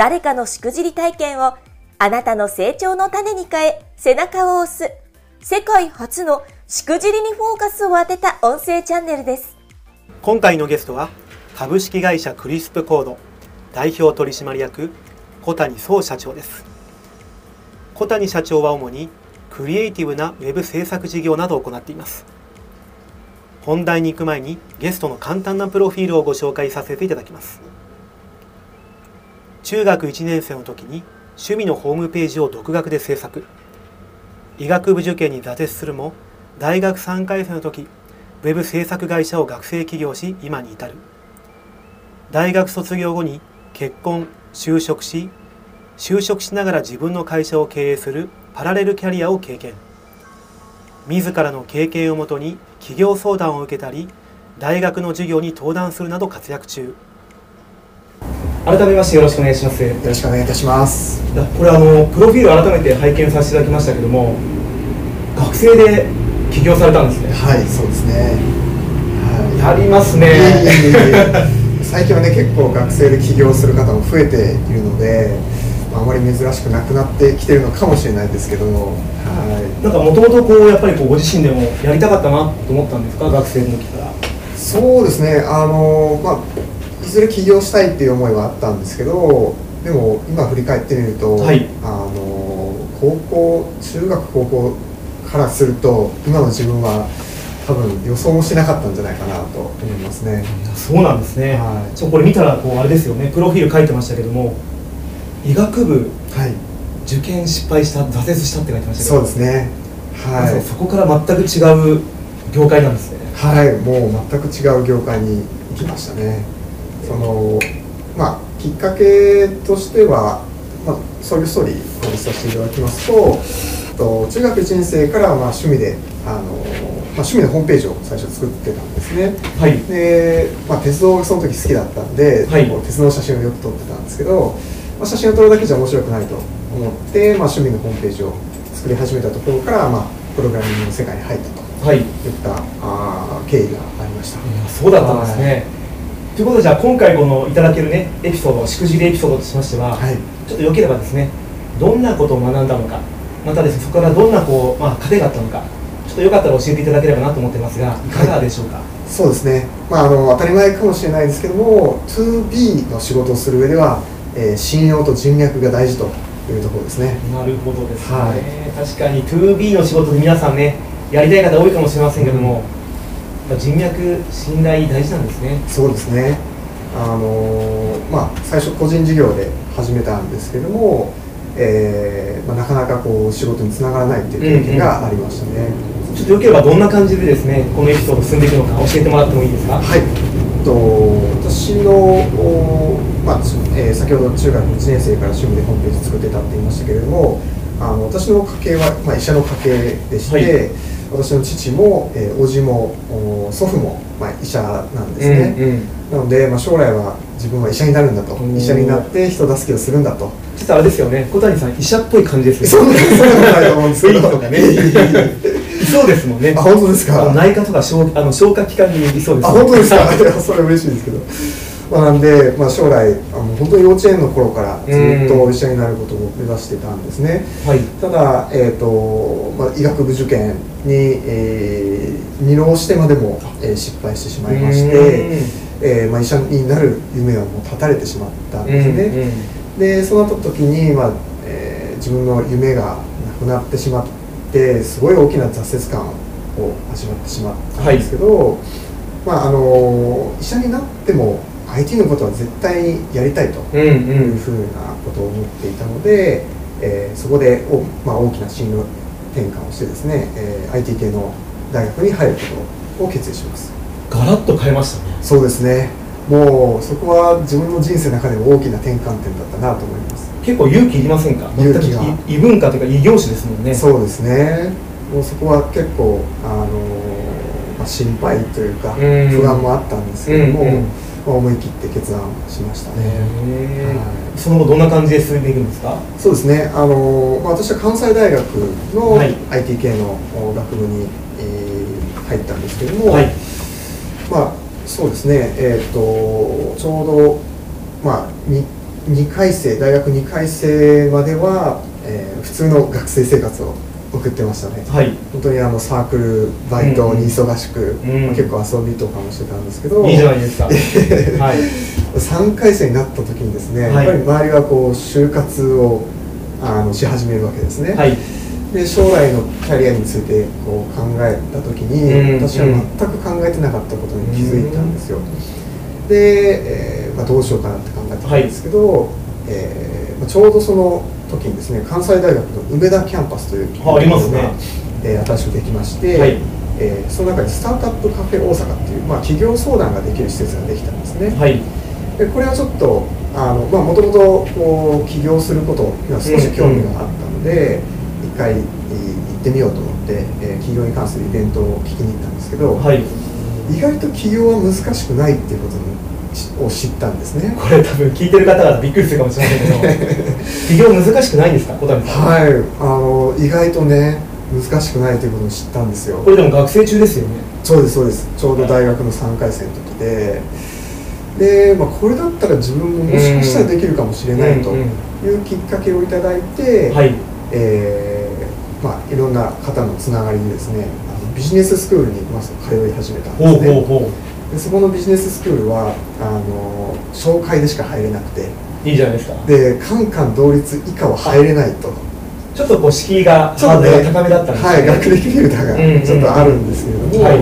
誰かのしくじり体験をあなたの成長の種に変え背中を押す世界初のしくじりにフォーカスを当てた音声チャンネルです。今回のゲストは株式会社クリスプコード代表取締役小谷総社長です。小谷社長は主にクリエイティブなウェブ制作事業などを行っています本題に行く前にゲストの簡単なプロフィールをご紹介させていただきます中学1年生の時に趣味のホームページを独学で制作。医学部受験に挫折するも大学3回生の時ウェブ制作会社を学生起業し今に至る。大学卒業後に結婚就職し就職しながら自分の会社を経営するパラレルキャリアを経験。自らの経験をもとに企業相談を受けたり大学の授業に登壇するなど活躍中。改めましてよろしくお願いします。よろしくお願いいたします。これあのプロフィール改めて拝見させていただきましたけども学生で起業されたんですね。はいそうですね、はい、やりますね。最近はね結構学生で起業する方も増えているのであまり珍しくなくなってきてるのかもしれないですけど、はい、なんかもともとこうやっぱりこうご自身でもやりたかったなと思ったんですか？学生の時から。そうですね。あの、まあ、いずれ起業したいっていう思いはあったんですけどでも今振り返ってみると、はい、あの高校中学高校からすると今の自分は多分予想もしなかったんじゃないかなと思いますね。そうなんですね。はい、そうこれ見たらこうあれですよね。プロフィール書いてましたけども、医学部、はい、受験失敗した挫折したって書いてましたけど。そうですね。はい、そこから全く違う業界なんですね。はい。もう全く違う業界に行きましたねそのまあきっかけとしては、まあ、そういうストーリーをさせていただきますとと中学1年生からまあ趣味であの、まあ、趣味のホームページを最初作ってたんですね、はい、で、まあ、鉄道がその時好きだったんで、はい、鉄道の写真をよく撮ってたんですけどまあ、写真を撮るだけじゃ面白くないと思って、まあ、趣味のホームページを作り始めたところから、まあ、プログラミングの世界に入ったと、はい、いったあ経緯がありました。そうだったんですね、ということでじゃあ今回このいただけるねエピソードしくじりエピソードとしましては、はい、ちょっとよければですねどんなことを学んだのかまたですねそこからどんなこう、まあ、糧があったのかちょっとよかったら教えていただければなと思ってますがい。かがでしょうか、はい、そうですね、まあ、あの当たり前かもしれないですけども 2B の仕事をする上ではえー、信用と人脈が大事というところですね。なるほどですね、はい、確かに 2B の仕事で皆さんねやりたい方多いかもしれませんけども、うん、人脈信頼大事なんですね。そうですね。あのー、まあ最初個人事業で始めたんですけども、えーまあ、なかなかこう仕事につながらないっていう経験がありましたね、うんうん、ちょっとよければどんな感じでですねこのエピソード進んでいくのか教えてもらってもいいですか？はい。と私の、まあえー、先ほど中学1年生から趣味でホームページ作ってたって言いましたけれどもあの私の家系は、まあ、医者の家系でして、はい、私の父も、えー、叔父も祖父も、まあ、医者なんですね、うんうん、なので、まあ、将来は自分は医者になるんだと。医者になって人助けをするんだと。ちょっとあれですよね。小谷さん医者っぽい感じですね。そうなんと思うんですけど そうですもんね。あ、本当ですか？内科とか消あの消化器官にいそうです、ね、あ、本当ですか？それ嬉しいですけど。まあ、なんで、まあ、将来あの本当に幼稚園の頃からずっと医者になることを目指してたんですね、はい、ただ、えーとまあ、医学部受験に、えー、二浪してまでも、えー、失敗してしまいまして、えーまあ、医者になる夢はもう絶たれてしまったんですね。でそうなった時に、まあえー、自分の夢がなくなってしまってってすごい大きな挫折感を味わってしまったんですけど、はい、まああの医者になっても IT のことは絶対やりたいというふうなことを思っていたので、うんうん、えー、そこでお、まあ、大きな進路転換をしてですね、えー、IT 系の大学に入ることを決意します。ガラッと変えましたね。そうですね。もうそこは自分の人生の中で大きな転換点だったなと思います。結構勇気いりませんか？勇気が。異文化というか異業種ですもんね。そうですね。もうそこは結構あの、まあ、心配というか不安もあったんですけども、うんうん思い切って決断しましたね、はい、その後どんな感じで進んでいくんですか？そうですね。あの、まあ、私は関西大学の IT 系の学部に、えー、入ったんですけども、はい、まあそうですね。えっ、ー、とちょうどまあ 2, 2回生大学2回生までは、えー、普通の学生生活を送ってましたね、はい、本当にあのサークルバイトに忙しく、うん。まあ、結構遊びとかもしてたんですけどいいじゃないですか、はい、3回生になった時にですね、はい、やっぱり周りはこう就活をあのし始めるわけですね、はい、で将来のキャリアについてこう考えた時に、うん、私は全く考えてなかったことに気づいたんですよ、うん、で、えーまあ、どうしようかなって考えてたんですけど、はい、えーまあ、ちょうどその時にですね関西大学の梅田キャンパスというありますね、えー、新しくできまして、はい、えー、その中にスタートアップカフェ大阪っていう、まあ、企業相談ができる施設ができたんですね、はい、でこれはちょっともともと起業することには少し興味があったので、うん、一回行ってみようと思って、えー、企業に関するイベントを聞きに行ったんですけど、はい、意外と起業は難しくないっていうことにを知ったんですね。これ多分聞いてる方がびっくりするかもしれないけど 起業難しくないんですか？小谷さん。はい。あの意外とね難しくないということを知ったんですよ。これでも学生中ですよね。そうですそうです。ちょうど大学の3回生の時で。で、まあ、これだったら自分ももしかしたらできるかもしれないというきっかけをいただいて、はい。えーまあ、いろんな方のつながりでですねあのビジネススクールにまず通い始めたんですね。ほうほうほうでそこのビジネススクールはあの紹介でしか入れなくて。いいじゃないですか。でカンカン同率以下は入れないと。ちょっとこう敷居がハードルが高めだったんですね、はい、学歴フィルターがちょっとあるんですけれども、はい。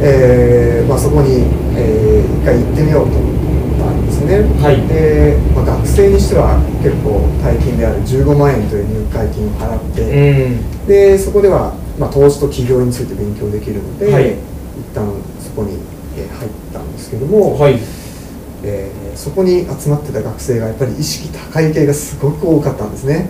えーまあ、そこに、えー、一回行ってみようと思ったんですね、はい。でまあ、学生にしては結構大金である15万円という入会金を払って、うん、でそこでは、まあ、投資と起業について勉強できるので、はい、一旦そこにえ入ったんですけども、はい。えー、そこに集まってた学生がやっぱり意識高い系がすごく多かったんですね。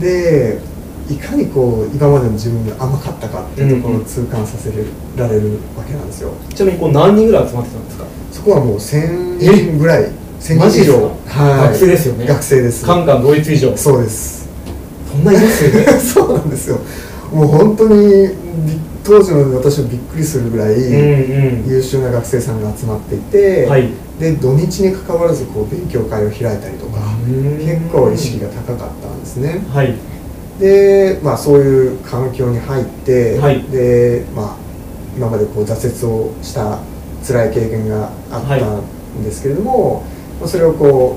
でいかにこう今までの自分が甘かったかっていうところを痛感させられるわけなんですよ、うんうん、ちなみにこう何人ぐらい集まってたんですか？そこはもう1000人ぐらい1000人以上。はい、学生ですよね。学生です。カンカン同一以上。そうです。そんないますよね？そうなんですよ。もう本当に当時の私もびっくりするぐらい優秀な学生さんが集まっていて、はい、で土日にかかわらずこう勉強会を開いたりとか結構意識が高かったんですね。はい、で、まあ、そういう環境に入って、はい、でまあ、今までこう挫折をした辛い経験があったんですけれども、はい、それをこ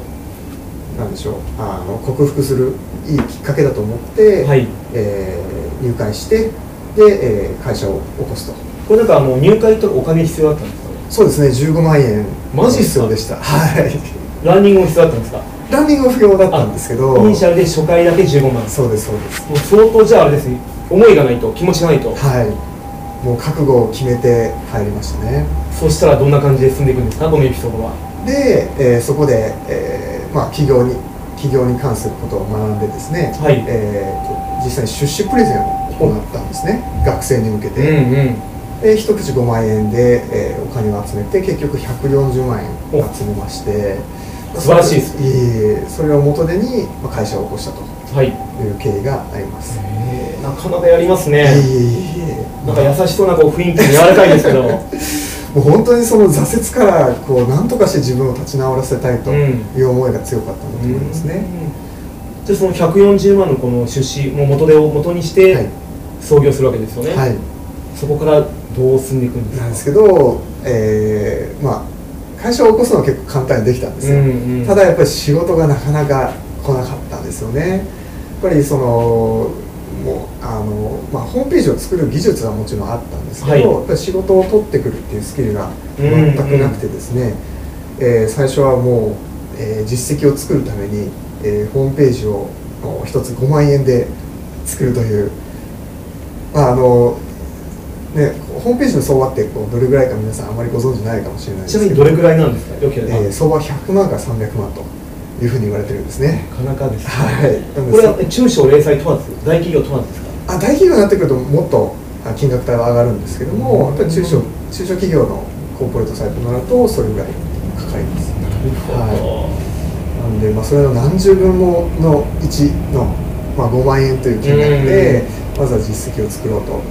うなんでしょうあの克服するいいきっかけだと思って、はい。えー、入会してで、えー、会社を起こすと。これなんかあの入会とお金必要だったんですか？そうですね15万円。マジ必要でした。はい。ランニングも必要だったんですか？ランニングも不要だったんですけど。イニシャルで初回だけ15万。そうですそうです。もう相当じゃああれですね思いがないと気持ちがないと。はい。もう覚悟を決めて入りましたね。そしたらどんな感じで進んでいくんですか？このエピソードは。で、えー、そこで、えーまあ、企業に企業に関することを学んでですね、はい。えー、実際に出資プレゼンを行ったんですね。学生に向けて、うんうん、で一口5万円で、えー、お金を集めて結局140万円集めまして。素晴らしいですいいそれを元手に会社を起こしたと。い。う経緯があります、はい、なかなかやりますね。なんか優しそうなこう雰囲気柔らかいですけど。もう本当にその挫折からこう何とかして自分を立ち直らせたいという思いが強かったんだと思いますね、うん、でその140万のこの出資も元手を元にして、はい創業するわけですよね、はい、そこからどう進んでいくんですか？なんですけど、えー、まあ会社を起こすのは結構簡単にできたんですよ、うんうん、ただやっぱり仕事がなかなか来なかったんですよね。やっぱりそのもうあの、まあ、ホームページを作る技術はもちろんあったんですけど、はい、やっぱり仕事を取ってくるっていうスキルが全くなくてですね、うんうん、えー、最初はもう、えー、実績を作るために、えー、ホームページを一つ5万円で作るというまあ、あのね、ホームページの相場ってこうどれぐらいか皆さんあまりご存知ないかもしれないですけど。ちなみにどれぐらいなんですか？えー、相場100万から300万というふうに言われてるんですね。なかなかですね、はい、これは中小零細問わず大企業問わずですかあ大企業になってくるともっと金額帯は上がるんですけども、やっぱり中小中小企業のコーポレートサイトになるとそれぐらいかかります。なるほど、はい、なんで、まあ、それの何十分もの1の、まあ、5万円という金額でまずは実績を作ろうと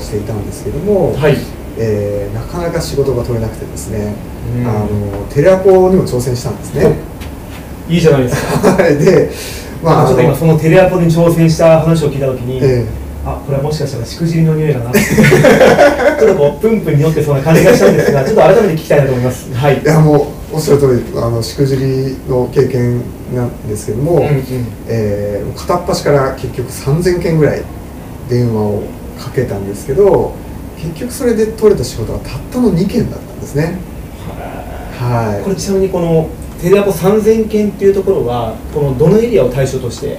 していたんですけども、はい、えー、なかなか仕事が取れなくてですね、あのテレアポにも挑戦したんですね。いいじゃないですか。でまあ、ちょっと今そのテレアポに挑戦した話を聞いたときに、えーあこれはもしかしたらしくじりの匂いだな ちょっとこうプンプンに酔ってそうな感じがしたんですがちょっと改めて聞きたいなと思います。はい。いやもうおっしゃる通りあのしくじりの経験なんですけども、うんうん、えー、片っ端から結局3000件ぐらい電話をかけたんですけど結局それで取れた仕事はたったの2件だったんですね。はい。これちなみにこのテレアポ3000件っていうところはこのどのエリアを対象として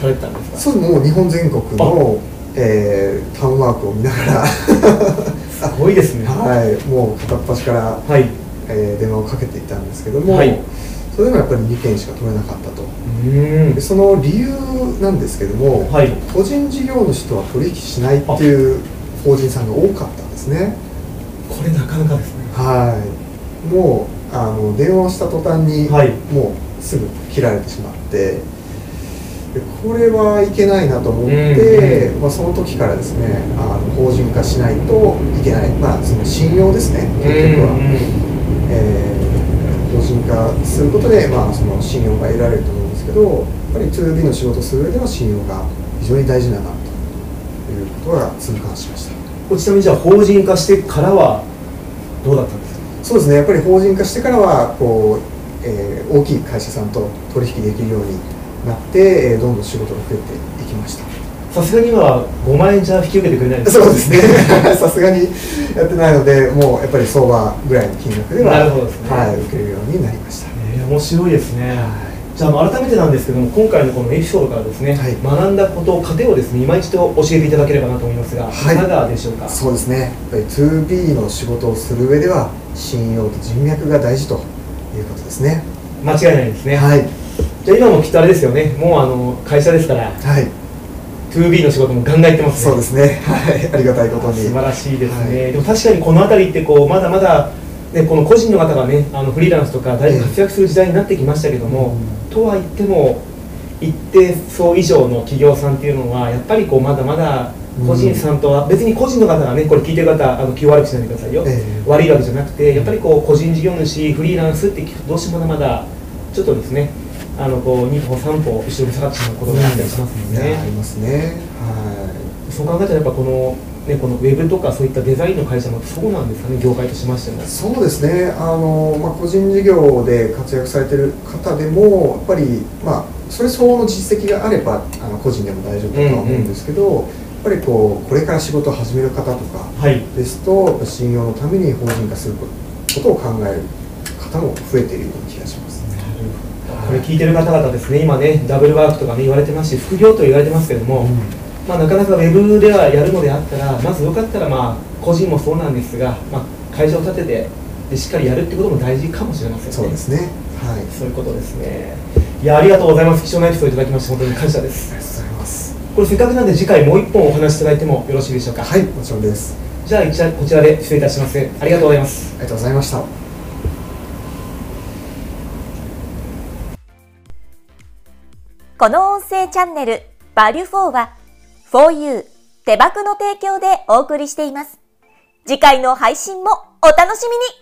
されてたんですか？そうもう日本全国の、えー、タウンワークを見ながら。すごいですね。はい。もう片っ端から、はい。えー、電話をかけていたんですけども、はい、それでもやっぱり2件しか取れなかったと。でその理由なんですけども、はい、個人事業主とは取引しないっていう法人さんが多かったんですね。これなかなかですね。はい。もうあの電話をした途端に、はい、もうすぐ切られてしまってでこれはいけないなと思って、まあ、その時からですねあの法人化しないといけない、まあ、その信用ですね結局は、うんうん、えー、法人化することで、まあ、その信用が得られると思うんですけどやっぱり 2B の仕事をする上では信用が非常に大事だなということが痛感しました。ちなみにじゃあ法人化してからはどうだったんですか？そうですねやっぱり法人化してからはこう、えー、大きい会社さんと取引できるようになって、えー、どんどん仕事が増えていきました。さすがには5万円じゃ引き受けてくれないそうですね。さすがにやってないのでもうやっぱり相場ぐらいの金額ではなるほね、はい、受けるようになりました、えー、面白いですね、はい。じゃあ改めてなんですけども今回のこのエピソードからですね、はい、学んだこと糧をですね今一度教えていただければなと思いますが、はい、いかがでしょうか？そうですね。やっぱり 2B の仕事をする上では信用と人脈が大事ということですね。間違いないですね。はい。じゃあ今もきっとあれですよね。もうあの会社ですからはい。2B の仕事もガンガンいってますね。そうですね。はい。ありがたいことに素晴らしいですね、はい、でも確かにこの辺りってこうまだまだね、この個人の方がねあのフリーランスとかだいぶ活躍する時代になってきましたけども、えー、とは言っても一定層以上の企業さんっていうのはやっぱりこうまだまだ個人さんとは、別に個人の方がねこれ聞いてる方あの気を悪くしないでくださいよ、えー、悪いわけじゃなくてやっぱりこう個人事業主フリーランスって聞くとどうしてもまだちょっとですねあのこう2歩3歩後ろに下がってしまうことがあったりしますので、ね、ありますね。はい。そう考えたらやっぱこのね、このウェブとかそういったデザインの会社もそうなんですかね、業界としましても。そうですね、あのまあ、個人事業で活躍されてる方でも、やっぱり、まあ、それ相応の実績があれば、あの個人でも大丈夫だとは思うんですけど、うんうん、やっぱりこうこれから仕事を始める方とかですと、はい、信用のために法人化することを考える方も増えているような気がします。これ聞いてる方々ですね、今ね、ダブルワークとか、ね、言われてますし、副業と言われてますけども、うん、まあ、なかなかウェブではやるのであったら、まずよかったら、まあ、個人もそうなんですが、まあ、会社を立ててで、しっかりやるってことも大事かもしれませんね。そうですね、はい、そういうことですね。いやありがとうございます。貴重なエピソードいただきまして、本当に感謝です。ありがとうございます。これせっかくなんで次回もう一本お話しいただいてもよろしいでしょうか？はい、もちろんです。じゃあこちらで失礼いたします。ありがとうございます。ありがとうございました。この音声チャンネル、バリュフォーは、4U 手箱の提供でお送りしています。次回の配信もお楽しみに